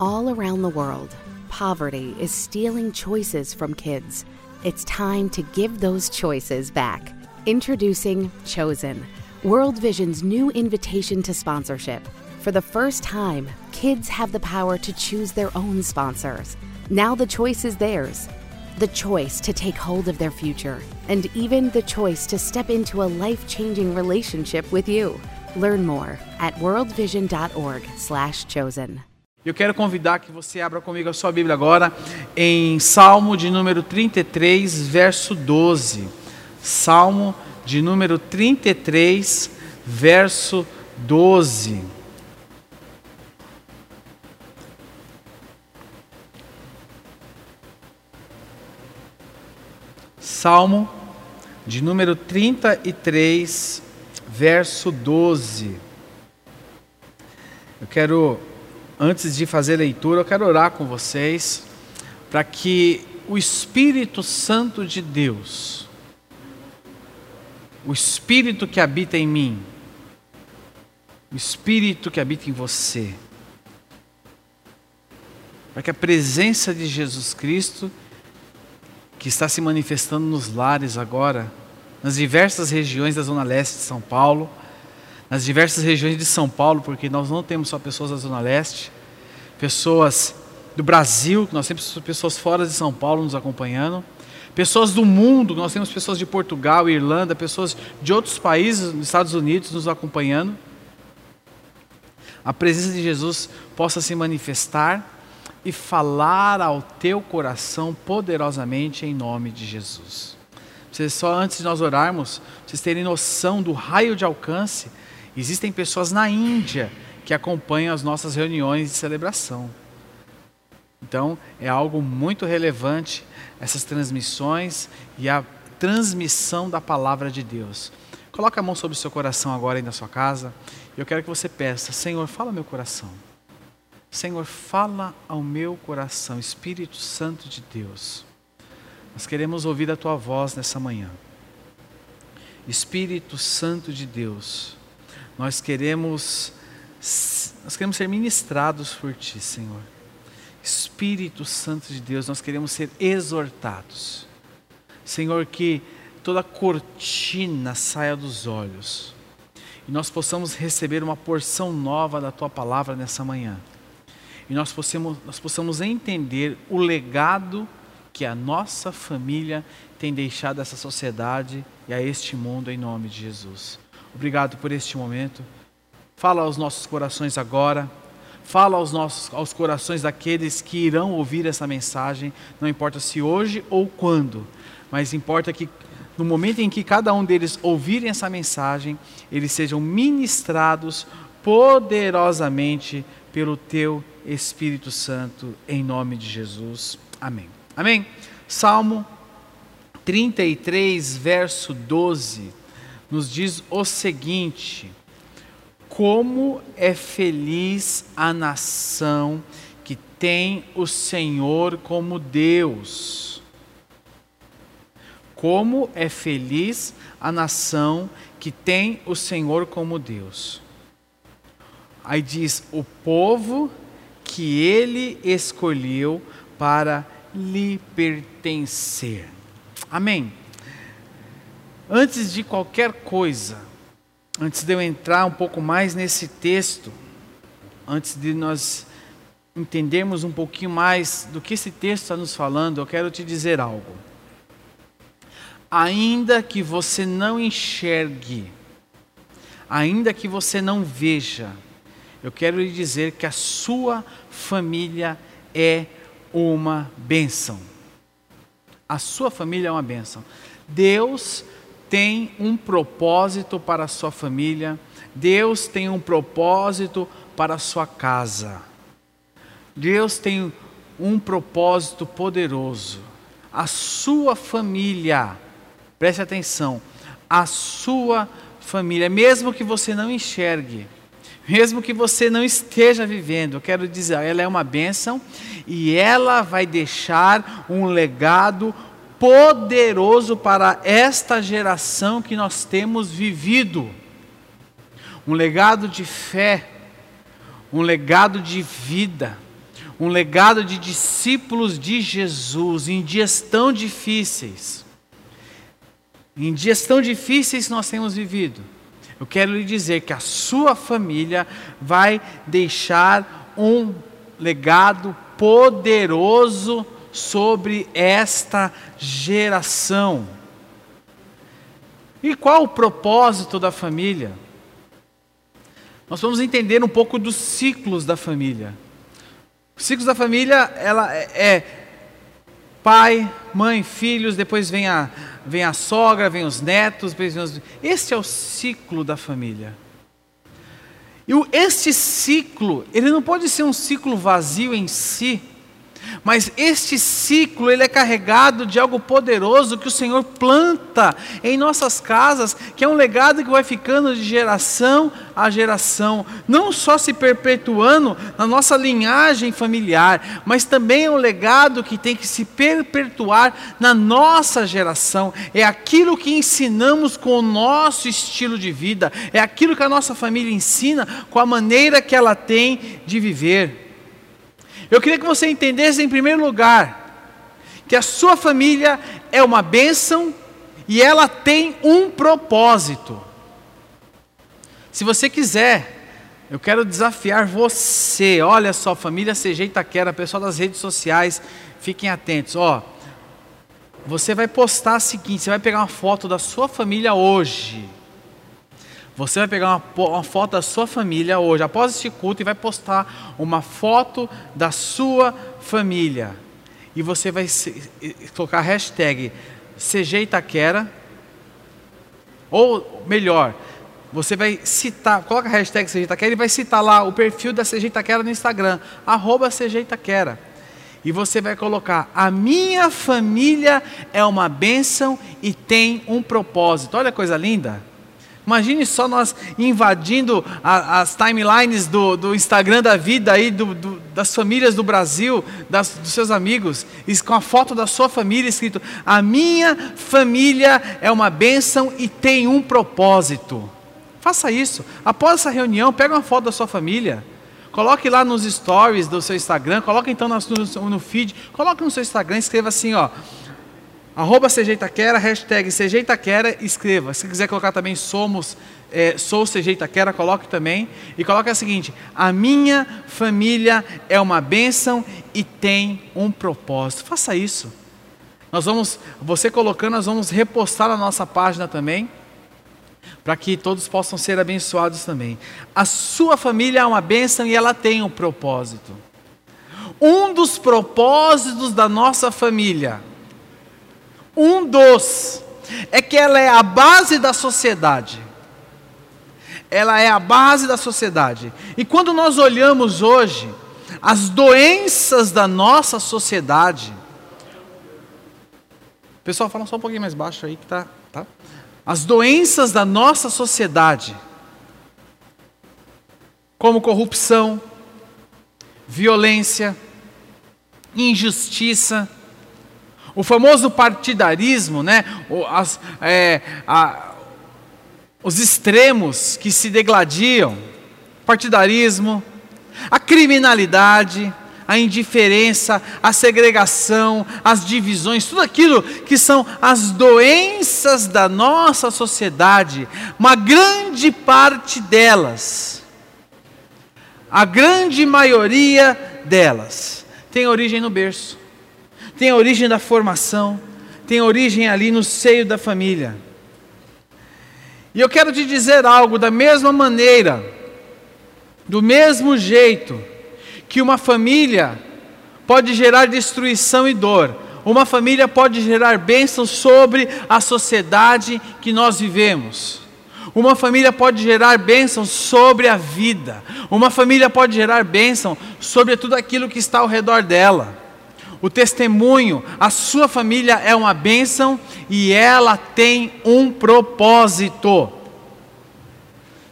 All around the world, poverty is stealing choices from kids. It's time to give those choices back. Introducing Chosen, World Vision's new invitation to sponsorship. For the first time, kids have the power to choose their own sponsors. Now the choice is theirs. The choice to take hold of their future, and even the choice to step into a life-changing relationship with you. Learn more at worldvision.org/chosen. Eu quero convidar que você abra comigo a sua Bíblia agora em Salmo de número 33, verso 12. Salmo de número 33, verso 12. Salmo de número 33, verso 12. Eu quero, antes de fazer leitura, eu quero orar com vocês para que o Espírito Santo de Deus, o Espírito que habita em mim, o Espírito que habita em você, para que a presença de Jesus Cristo, que está se manifestando nos lares agora, nas diversas regiões da Zona Leste de São Paulo, nas diversas regiões de São Paulo, porque nós não temos só pessoas da Zona Leste, pessoas do Brasil, nós temos pessoas fora de São Paulo nos acompanhando, pessoas do mundo, nós temos pessoas de Portugal, Irlanda, pessoas de outros países, dos Estados Unidos nos acompanhando. A presença de Jesus possa se manifestar e falar ao teu coração poderosamente em nome de Jesus. Vocês só antes de nós orarmos, vocês terem noção do raio de alcance. Existem pessoas na Índia que acompanham as nossas reuniões de celebração. Então, é algo muito relevante essas transmissões e a transmissão da palavra de Deus. Coloque a mão sobre o seu coração agora aí na sua casa. Eu quero que você peça, Senhor, fala meu coração. Senhor, fala ao meu coração, Espírito Santo de Deus. Nós queremos ouvir a tua voz nessa manhã. Espírito Santo de Deus, nós queremos nós queremos ser ministrados por ti, Senhor. Espírito Santo de Deus, nós queremos ser exortados. Senhor, que toda cortina saia dos olhos e nós possamos receber uma porção nova da tua palavra nessa manhã. E nós possamos, nós possamos entender o legado que a nossa família tem deixado a essa sociedade e a este mundo em nome de Jesus. Obrigado por este momento. Fala aos nossos corações agora. Fala aos nossos aos corações daqueles que irão ouvir essa mensagem, não importa se hoje ou quando, mas importa que no momento em que cada um deles ouvirem essa mensagem, eles sejam ministrados poderosamente pelo teu Espírito Santo, em nome de Jesus. Amém. Amém? Salmo 33, verso 12, nos diz o seguinte: Como é feliz a nação que tem o Senhor como Deus. Como é feliz a nação que tem o Senhor como Deus. Aí diz: o povo que ele escolheu para lhe pertencer. Amém. Antes de qualquer coisa, antes de eu entrar um pouco mais nesse texto, antes de nós entendermos um pouquinho mais do que esse texto está nos falando, eu quero te dizer algo. Ainda que você não enxergue, ainda que você não veja, eu quero lhe dizer que a sua família é uma bênção. A sua família é uma bênção. Deus tem um propósito para a sua família, Deus tem um propósito para a sua casa. Deus tem um propósito poderoso. A sua família, preste atenção, a sua família, mesmo que você não enxergue, mesmo que você não esteja vivendo, eu quero dizer, ela é uma bênção e ela vai deixar um legado poderoso para esta geração que nós temos vivido. Um legado de fé, um legado de vida, um legado de discípulos de Jesus em dias tão difíceis. Em dias tão difíceis nós temos vivido. Eu quero lhe dizer que a sua família vai deixar um legado poderoso sobre esta geração. E qual o propósito da família? Nós vamos entender um pouco dos ciclos da família. Os ciclos da família, ela é, é pai, mãe, filhos, depois vem a, vem a sogra, vem os netos, depois vem os... Esse é o ciclo da família. E este ciclo, ele não pode ser um ciclo vazio em si, mas este ciclo, ele é carregado de algo poderoso que o Senhor planta em nossas casas, que é um legado que vai ficando de geração a geração, não só se perpetuando na nossa linhagem familiar, mas também é um legado que tem que se perpetuar na nossa geração. É aquilo que ensinamos com o nosso estilo de vida, é aquilo que a nossa família ensina com a maneira que ela tem de viver. Eu queria que você entendesse, em primeiro lugar, que a sua família é uma bênção e ela tem um propósito. Se você quiser, eu quero desafiar você. Olha só, família CG Itaquera, pessoal das redes sociais, fiquem atentos. Ó, você vai postar o seguinte: você vai pegar uma foto da sua família hoje. Você vai pegar uma, uma, foto da sua família hoje, após este culto, e vai postar uma foto da sua família. E você vai se, colocar a hashtag CG Itaquera. Ou melhor, você vai citar, coloca a hashtag CG Itaquera e vai citar lá o perfil da CG Itaquera no Instagram, arroba. E você vai colocar: A minha família é uma bênção e tem um propósito. Olha a coisa linda. Imagine só nós invadindo a, as timelines do, do, Instagram da vida aí, do, do, das famílias do Brasil, das, dos seus amigos, com a foto da sua família escrito: A minha família é uma bênção e tem um propósito. Faça isso. Após essa reunião, pega uma foto da sua família. Coloque lá nos stories do seu Instagram, coloque então no, no feed, coloque no seu Instagram, escreva assim, ó, Arroba CG Itaquera, hashtag CG Itaquera, escreva. Se quiser colocar também somos, é, sou CG Itaquera, coloque também. E coloque o seguinte: a minha família é uma bênção e tem um propósito. Faça isso. Nós vamos, você colocando, nós vamos repostar na nossa página também, para que todos possam ser abençoados também. A sua família é uma bênção e ela tem um propósito. Um dos propósitos da nossa família um dos é que ela é a base da sociedade. Ela é a base da sociedade. E quando nós olhamos hoje as doenças da nossa sociedade, pessoal, fala só um pouquinho mais baixo aí que tá, tá? As doenças da nossa sociedade, como corrupção, violência, injustiça, o famoso partidarismo, né? As, é, a, os extremos que se degladiam, partidarismo, a criminalidade, a indiferença, a segregação, as divisões, tudo aquilo que são as doenças da nossa sociedade, uma grande parte delas, a grande maioria delas, tem origem no berço tem origem da formação, tem origem ali no seio da família. E eu quero te dizer algo da mesma maneira, do mesmo jeito que uma família pode gerar destruição e dor, uma família pode gerar bênção sobre a sociedade que nós vivemos. Uma família pode gerar bênção sobre a vida. Uma família pode gerar bênção sobre tudo aquilo que está ao redor dela o testemunho, a sua família é uma bênção e ela tem um propósito.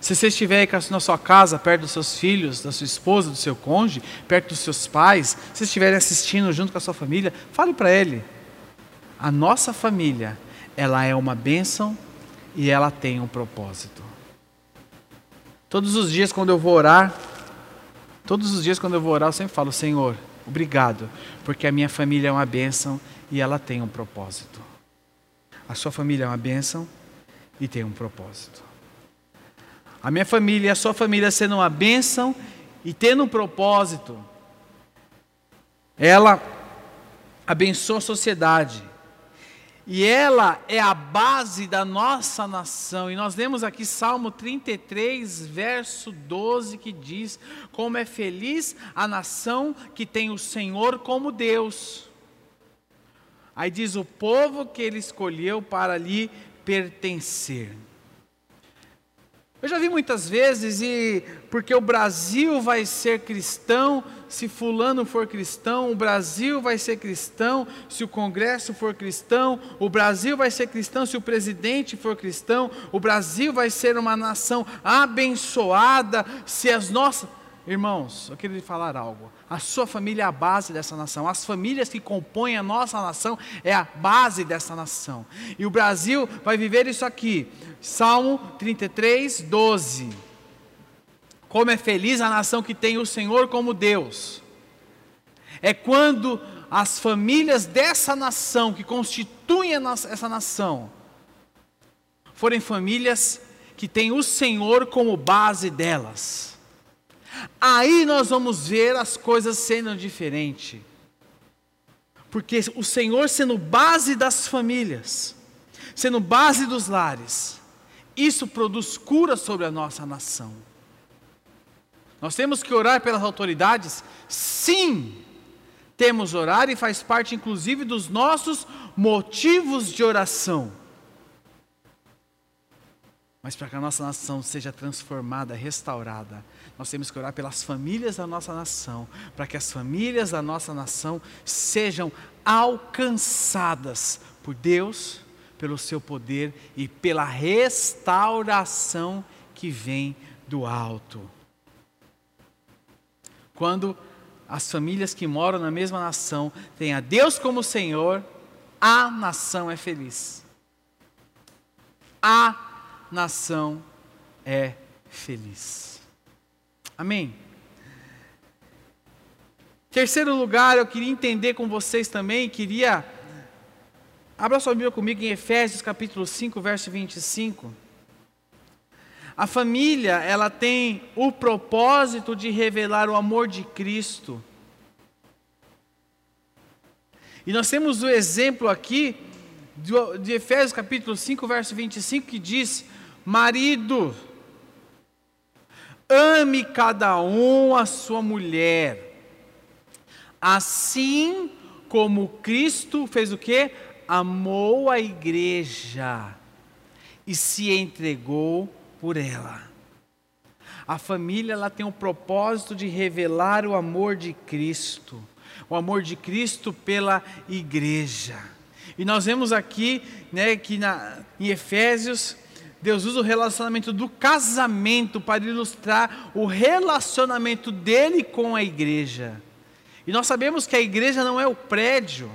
Se você estiver aí na sua casa, perto dos seus filhos, da sua esposa, do seu cônjuge, perto dos seus pais, se estiverem assistindo junto com a sua família, fale para ele: a nossa família, ela é uma bênção e ela tem um propósito. Todos os dias quando eu vou orar, todos os dias quando eu vou orar, eu sempre falo: Senhor, Obrigado, porque a minha família é uma bênção e ela tem um propósito. A sua família é uma bênção e tem um propósito. A minha família e a sua família sendo uma bênção e tendo um propósito, ela abençoa a sociedade. E ela é a base da nossa nação. E nós lemos aqui Salmo 33, verso 12, que diz: Como é feliz a nação que tem o Senhor como Deus. Aí diz: O povo que ele escolheu para lhe pertencer. Eu já vi muitas vezes, e porque o Brasil vai ser cristão, se Fulano for cristão, o Brasil vai ser cristão, se o Congresso for cristão, o Brasil vai ser cristão, se o presidente for cristão, o Brasil vai ser uma nação abençoada, se as nossas. Irmãos, eu queria lhe falar algo. A sua família é a base dessa nação. As famílias que compõem a nossa nação é a base dessa nação. E o Brasil vai viver isso aqui. Salmo 33, 12. Como é feliz a nação que tem o Senhor como Deus. É quando as famílias dessa nação, que constituem essa nação, forem famílias que têm o Senhor como base delas. Aí nós vamos ver as coisas sendo diferentes. Porque o Senhor sendo base das famílias, sendo base dos lares, isso produz cura sobre a nossa nação. Nós temos que orar pelas autoridades? Sim, temos orar e faz parte inclusive dos nossos motivos de oração. Mas para que a nossa nação seja transformada, restaurada, nós temos que orar pelas famílias da nossa nação, para que as famílias da nossa nação sejam alcançadas por Deus, pelo seu poder e pela restauração que vem do alto. Quando as famílias que moram na mesma nação têm a Deus como Senhor, a nação é feliz. A nação é feliz. Amém? Terceiro lugar, eu queria entender com vocês também, queria. Abra sua Bíblia comigo em Efésios capítulo 5, verso 25. A família, ela tem o propósito de revelar o amor de Cristo. E nós temos o exemplo aqui de Efésios capítulo 5, verso 25, que diz: Marido, Ame cada um a sua mulher, assim como Cristo fez o que? Amou a igreja e se entregou por ela. A família ela tem o propósito de revelar o amor de Cristo, o amor de Cristo pela igreja. E nós vemos aqui, né, que na, em Efésios Deus usa o relacionamento do casamento para ilustrar o relacionamento dele com a igreja. E nós sabemos que a igreja não é o prédio.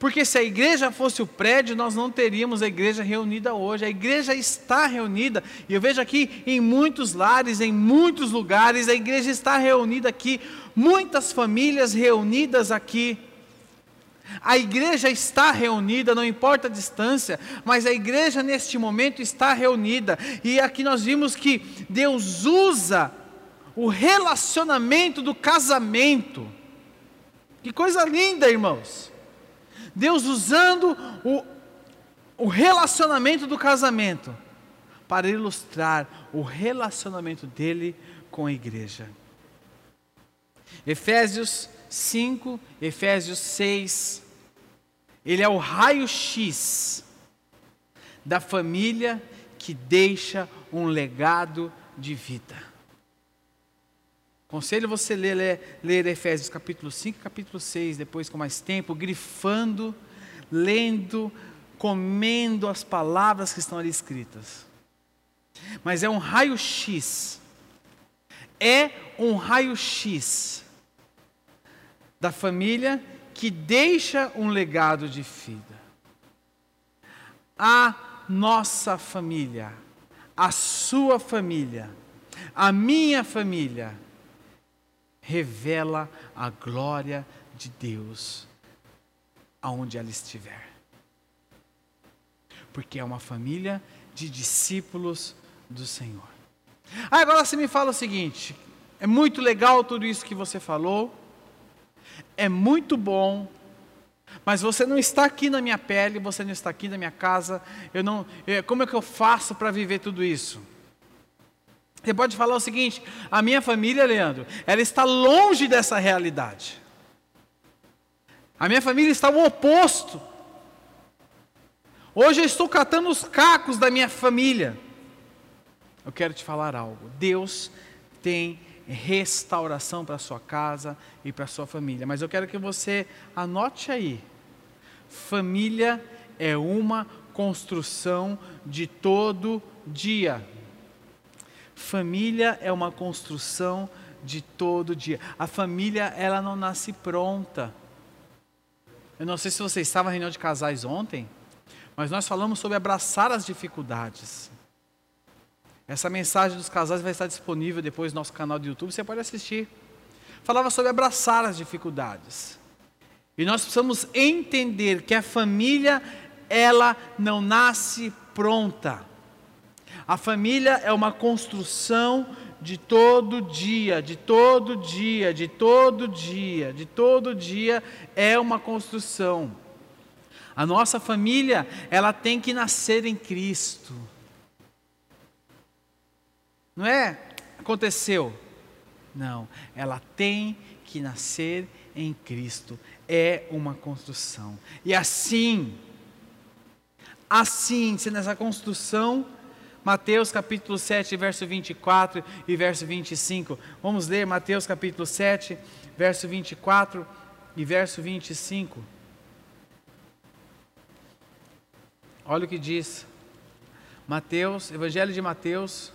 Porque se a igreja fosse o prédio, nós não teríamos a igreja reunida hoje. A igreja está reunida, e eu vejo aqui em muitos lares, em muitos lugares, a igreja está reunida aqui, muitas famílias reunidas aqui. A igreja está reunida, não importa a distância, mas a igreja neste momento está reunida. E aqui nós vimos que Deus usa o relacionamento do casamento. Que coisa linda, irmãos. Deus usando o, o relacionamento do casamento para ilustrar o relacionamento dele com a igreja. Efésios 5, Efésios 6, ele é o raio-x da família que deixa um legado de vida. Conselho você ler, ler, ler Efésios capítulo 5 capítulo 6, depois com mais tempo, grifando, lendo, comendo as palavras que estão ali escritas. Mas é um raio-x. É um raio-x da família que deixa um legado de vida. A nossa família, a sua família, a minha família, revela a glória de Deus aonde ela estiver. Porque é uma família de discípulos do Senhor. Ah, agora você me fala o seguinte: é muito legal tudo isso que você falou, é muito bom, mas você não está aqui na minha pele, você não está aqui na minha casa. Eu não, eu, como é que eu faço para viver tudo isso? Você pode falar o seguinte: a minha família, Leandro, ela está longe dessa realidade. A minha família está o oposto. Hoje eu estou catando os cacos da minha família. Eu quero te falar algo. Deus tem restauração para sua casa e para sua família. Mas eu quero que você anote aí: família é uma construção de todo dia. Família é uma construção de todo dia. A família, ela não nasce pronta. Eu não sei se você estava na reunião de casais ontem, mas nós falamos sobre abraçar as dificuldades. Essa mensagem dos casais vai estar disponível depois no nosso canal do YouTube, você pode assistir. Falava sobre abraçar as dificuldades. E nós precisamos entender que a família, ela não nasce pronta. A família é uma construção de todo dia, de todo dia, de todo dia, de todo dia é uma construção. A nossa família, ela tem que nascer em Cristo. Não é aconteceu. Não, ela tem que nascer em Cristo. É uma construção. E assim, assim, se nessa construção, Mateus capítulo 7, verso 24 e verso 25. Vamos ler Mateus capítulo 7, verso 24 e verso 25. Olha o que diz. Mateus, Evangelho de Mateus,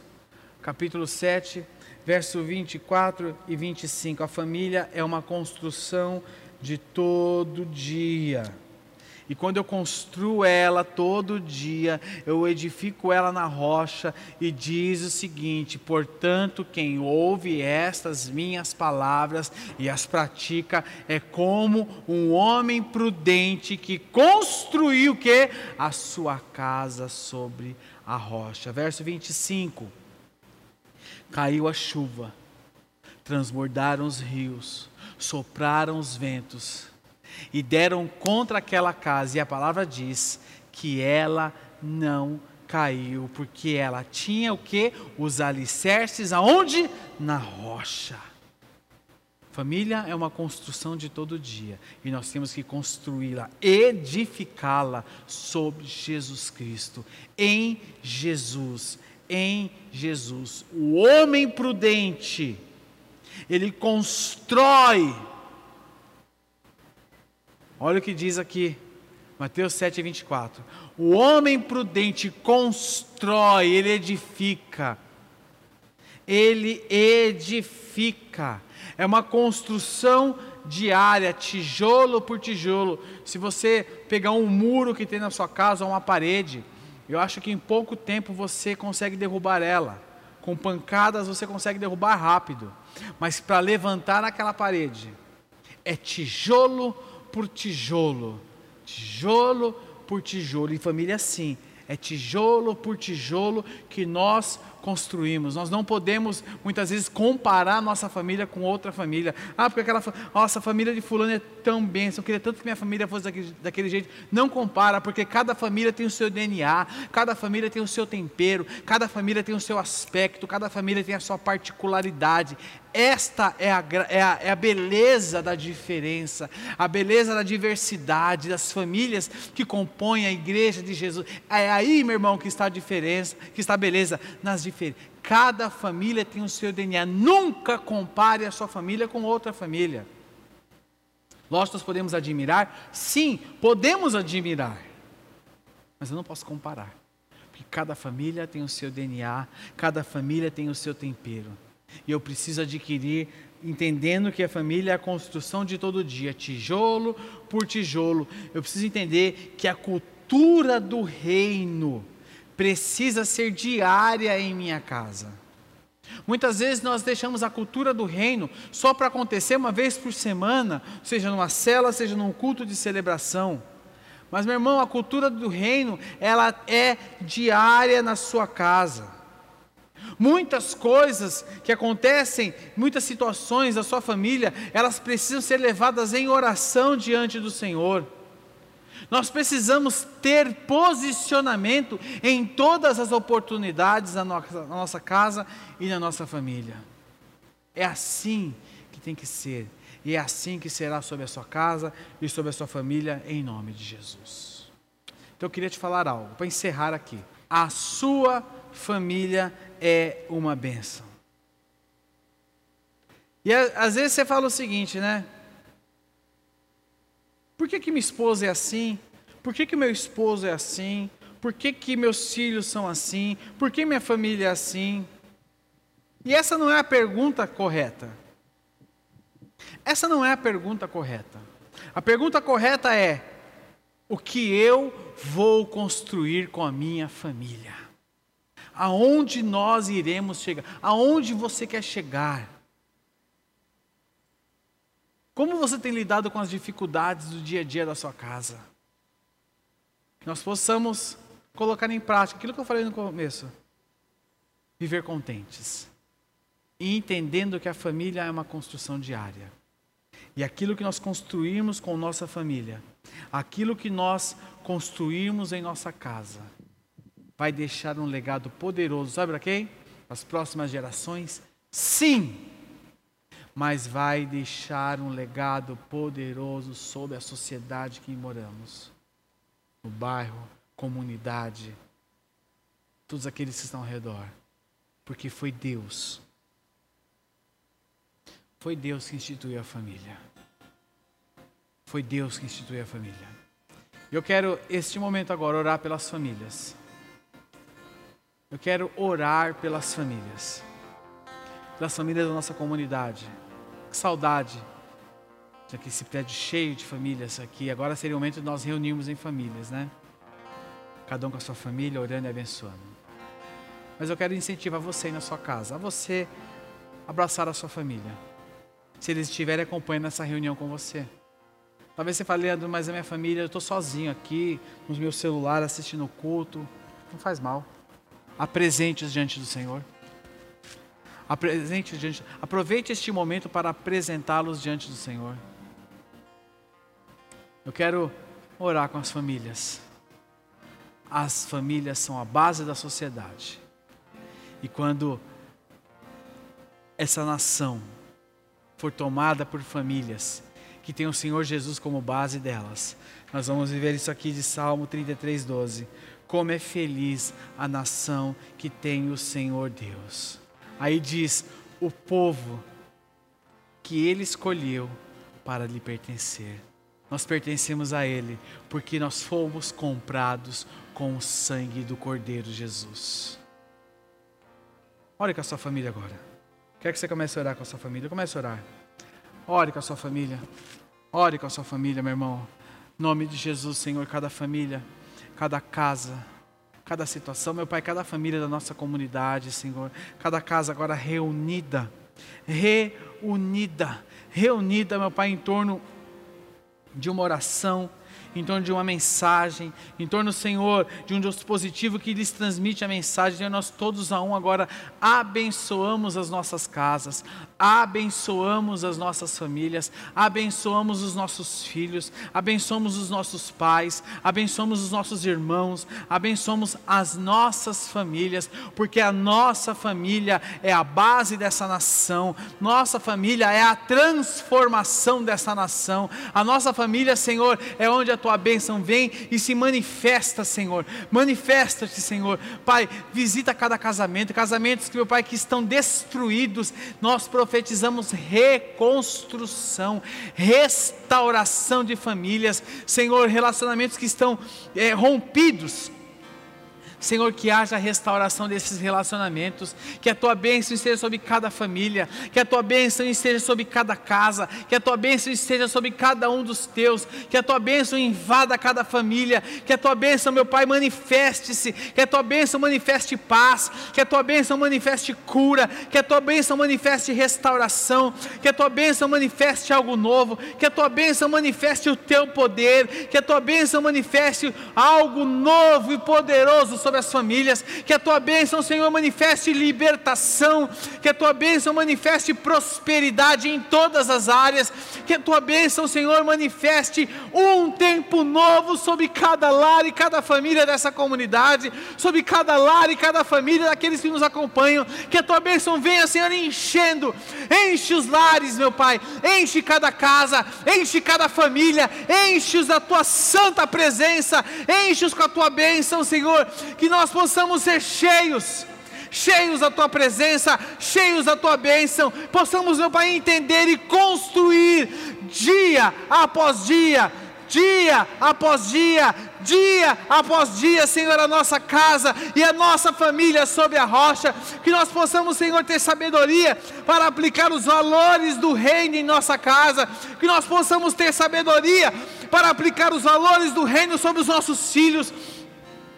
capítulo 7, verso 24 e 25. A família é uma construção de todo dia. E quando eu construo ela todo dia, eu edifico ela na rocha e diz o seguinte: portanto, quem ouve estas minhas palavras e as pratica é como um homem prudente que construiu que a sua casa sobre a rocha. Verso 25. Caiu a chuva, transbordaram os rios, sopraram os ventos e deram contra aquela casa, e a palavra diz que ela não caiu, porque ela tinha o que? Os alicerces aonde? Na rocha. Família é uma construção de todo dia e nós temos que construí-la, edificá-la sobre Jesus Cristo, em Jesus, em Jesus. O homem prudente, ele constrói. Olha o que diz aqui, Mateus 7, 24. O homem prudente constrói, ele edifica. Ele edifica. É uma construção diária, tijolo por tijolo. Se você pegar um muro que tem na sua casa, uma parede, eu acho que em pouco tempo você consegue derrubar ela. Com pancadas você consegue derrubar rápido. Mas para levantar aquela parede, é tijolo por tijolo. Tijolo por tijolo. E família assim. É tijolo por tijolo que nós construímos. Nós não podemos, muitas vezes, comparar nossa família com outra família. Ah, porque aquela nossa família de fulano é tão bem, eu queria tanto que minha família fosse daquele, daquele jeito. Não compara, porque cada família tem o seu DNA, cada família tem o seu tempero, cada família tem o seu aspecto, cada família tem a sua particularidade. Esta é a, é, a, é a, beleza da diferença, a beleza da diversidade das famílias que compõem a igreja de Jesus. É aí, meu irmão, que está a diferença, que está a beleza nas diferenças Cada família tem o seu DNA. Nunca compare a sua família com outra família. Lógico, nós podemos admirar? Sim, podemos admirar. Mas eu não posso comparar. Porque cada família tem o seu DNA, cada família tem o seu tempero. E eu preciso adquirir, entendendo que a família é a construção de todo dia, tijolo por tijolo. Eu preciso entender que a cultura do reino precisa ser diária em minha casa. Muitas vezes nós deixamos a cultura do reino só para acontecer uma vez por semana, seja numa cela, seja num culto de celebração. Mas, meu irmão, a cultura do reino, ela é diária na sua casa. Muitas coisas que acontecem, muitas situações da sua família, elas precisam ser levadas em oração diante do Senhor. Nós precisamos ter posicionamento em todas as oportunidades na nossa, na nossa casa e na nossa família. É assim que tem que ser. E é assim que será sobre a sua casa e sobre a sua família, em nome de Jesus. Então eu queria te falar algo, para encerrar aqui. A sua família é uma bênção. E às vezes você fala o seguinte, né? Por que, que minha esposa é assim? Por que, que meu esposo é assim? Por que, que meus filhos são assim? Por que minha família é assim? E essa não é a pergunta correta. Essa não é a pergunta correta. A pergunta correta é: o que eu vou construir com a minha família? Aonde nós iremos chegar? Aonde você quer chegar? Como você tem lidado com as dificuldades do dia a dia da sua casa? Que nós possamos colocar em prática aquilo que eu falei no começo. Viver contentes. E entendendo que a família é uma construção diária. E aquilo que nós construirmos com nossa família, aquilo que nós construirmos em nossa casa, vai deixar um legado poderoso, sabe para quem? As próximas gerações? Sim! Mas vai deixar um legado poderoso sobre a sociedade que moramos, no bairro, comunidade, todos aqueles que estão ao redor, porque foi Deus. Foi Deus que instituiu a família. Foi Deus que instituiu a família. Eu quero, este momento agora, orar pelas famílias. Eu quero orar pelas famílias. Pelas famílias da nossa comunidade que esse prédio cheio de famílias aqui. Agora seria o momento de nós reunirmos em famílias, né? Cada um com a sua família, orando e abençoando. Mas eu quero incentivar você aí na sua casa, a você abraçar a sua família. Se eles estiverem acompanhando essa reunião com você. Talvez você fale, Leandro, mas a minha família, eu estou sozinho aqui, no meu celular, assistindo o culto. Não faz mal. Apresente-os diante do Senhor. Apresente diante, aproveite este momento para apresentá-los diante do Senhor. Eu quero orar com as famílias. As famílias são a base da sociedade. E quando essa nação for tomada por famílias que tem o Senhor Jesus como base delas, nós vamos viver isso aqui de Salmo 33, 12. Como é feliz a nação que tem o Senhor Deus. Aí diz: o povo que ele escolheu para lhe pertencer. Nós pertencemos a Ele porque nós fomos comprados com o sangue do Cordeiro Jesus. Ore com a sua família agora. Quer que você comece a orar com a sua família? Comece a orar. Ore com a sua família. Ore com a sua família, meu irmão. Nome de Jesus, Senhor, cada família, cada casa cada situação, meu Pai, cada família da nossa comunidade, Senhor, cada casa agora reunida, reunida, reunida, meu Pai, em torno de uma oração em torno de uma mensagem, em torno, Senhor, de um dispositivo que lhes transmite a mensagem. Senhor, nós todos a um agora abençoamos as nossas casas, abençoamos as nossas famílias, abençoamos os nossos filhos, abençoamos os nossos pais, abençoamos os nossos irmãos, abençoamos as nossas famílias, porque a nossa família é a base dessa nação, nossa família é a transformação dessa nação, a nossa família, Senhor, é onde a tua bênção vem e se manifesta, Senhor. Manifesta-te, Senhor. Pai, visita cada casamento, casamentos que, meu Pai, que estão destruídos. Nós profetizamos reconstrução, restauração de famílias, Senhor, relacionamentos que estão é, rompidos Senhor, que haja restauração desses relacionamentos, que a tua bênção esteja sobre cada família, que a tua bênção esteja sobre cada casa, que a tua bênção esteja sobre cada um dos teus, que a tua bênção invada cada família, que a tua bênção, meu Pai, manifeste-se, que a tua bênção manifeste paz, que a tua bênção manifeste cura, que a tua bênção manifeste restauração, que a tua bênção manifeste algo novo, que a tua bênção manifeste o teu poder, que a tua bênção manifeste algo novo e poderoso sobre as famílias, que a tua bênção, Senhor, manifeste libertação, que a tua bênção manifeste prosperidade em todas as áreas, que a tua bênção, Senhor, manifeste um tempo novo sobre cada lar e cada família dessa comunidade, sobre cada lar e cada família daqueles que nos acompanham, que a tua bênção venha, Senhor, enchendo, enche os lares, meu Pai, enche cada casa, enche cada família, enche-os da tua santa presença, enche-os com a tua bênção, Senhor, que nós possamos ser cheios cheios da tua presença, cheios da tua bênção, possamos, meu Pai, entender e construir dia após dia, dia após dia, dia após dia, Senhor, a nossa casa e a nossa família sobre a rocha, que nós possamos, Senhor, ter sabedoria para aplicar os valores do reino em nossa casa, que nós possamos ter sabedoria para aplicar os valores do reino sobre os nossos filhos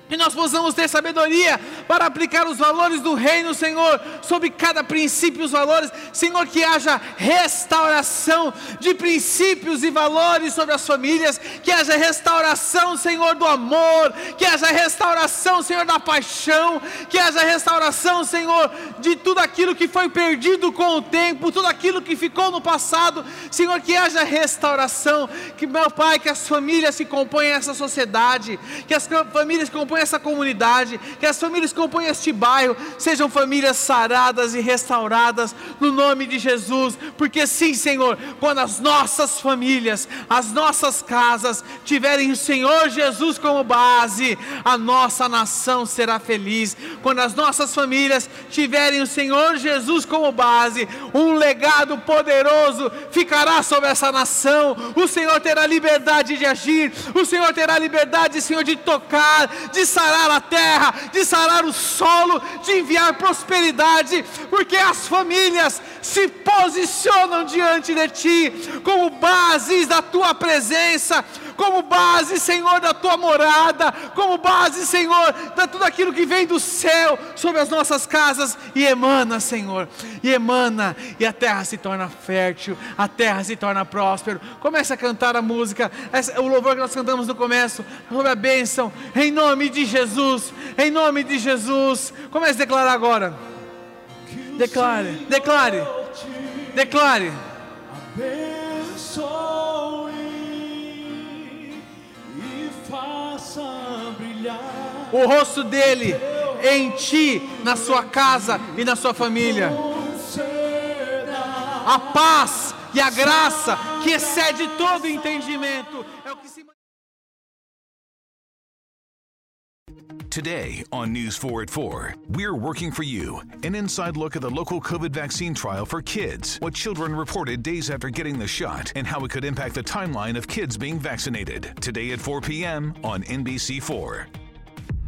que nós possamos ter sabedoria para aplicar os valores do reino, Senhor, sobre cada princípio e os valores, Senhor, que haja restauração de princípios e valores sobre as famílias, que haja restauração, Senhor, do amor, que haja restauração, Senhor, da paixão, que haja restauração, Senhor, de tudo aquilo que foi perdido com o tempo, tudo aquilo que ficou no passado, Senhor, que haja restauração, que meu Pai, que as famílias se compõem essa sociedade, que as famílias compõem essa comunidade, que as famílias que compõem este bairro sejam famílias saradas e restauradas no nome de Jesus, porque sim, Senhor, quando as nossas famílias, as nossas casas tiverem o Senhor Jesus como base, a nossa nação será feliz. Quando as nossas famílias tiverem o Senhor Jesus como base, um legado poderoso ficará sobre essa nação. O Senhor terá liberdade de agir, o Senhor terá liberdade, Senhor, de tocar, de sarar a terra, de sarar o solo, de enviar prosperidade, porque as famílias se posicionam diante de Ti como bases da Tua presença, como base, Senhor, da Tua morada, como base, Senhor, de tudo aquilo que vem do céu sobre as nossas casas e emana, Senhor, e emana, e a terra se torna fértil, a terra se torna próspera. Comece a cantar a música, o louvor que nós cantamos no começo, sobre a bênção, em nome de Jesus, em nome de Jesus. Comece a declarar agora. Declare, declare, declare. Abençoe o rosto dele em ti, na sua casa e na sua família. A paz e a graça que excede todo entendimento é o que se Today on News 4 at 4, we're working for you. An inside look at the local COVID vaccine trial for kids, what children reported days after getting the shot, and how it could impact the timeline of kids being vaccinated. Today at 4 p.m. on NBC4.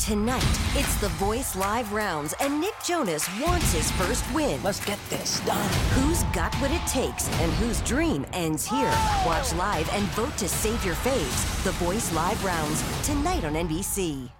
Tonight, it's the Voice Live rounds, and Nick Jonas wants his first win. Let's get this done. Who's got what it takes and whose dream ends here? Watch live and vote to save your faves. The Voice Live rounds, tonight on NBC.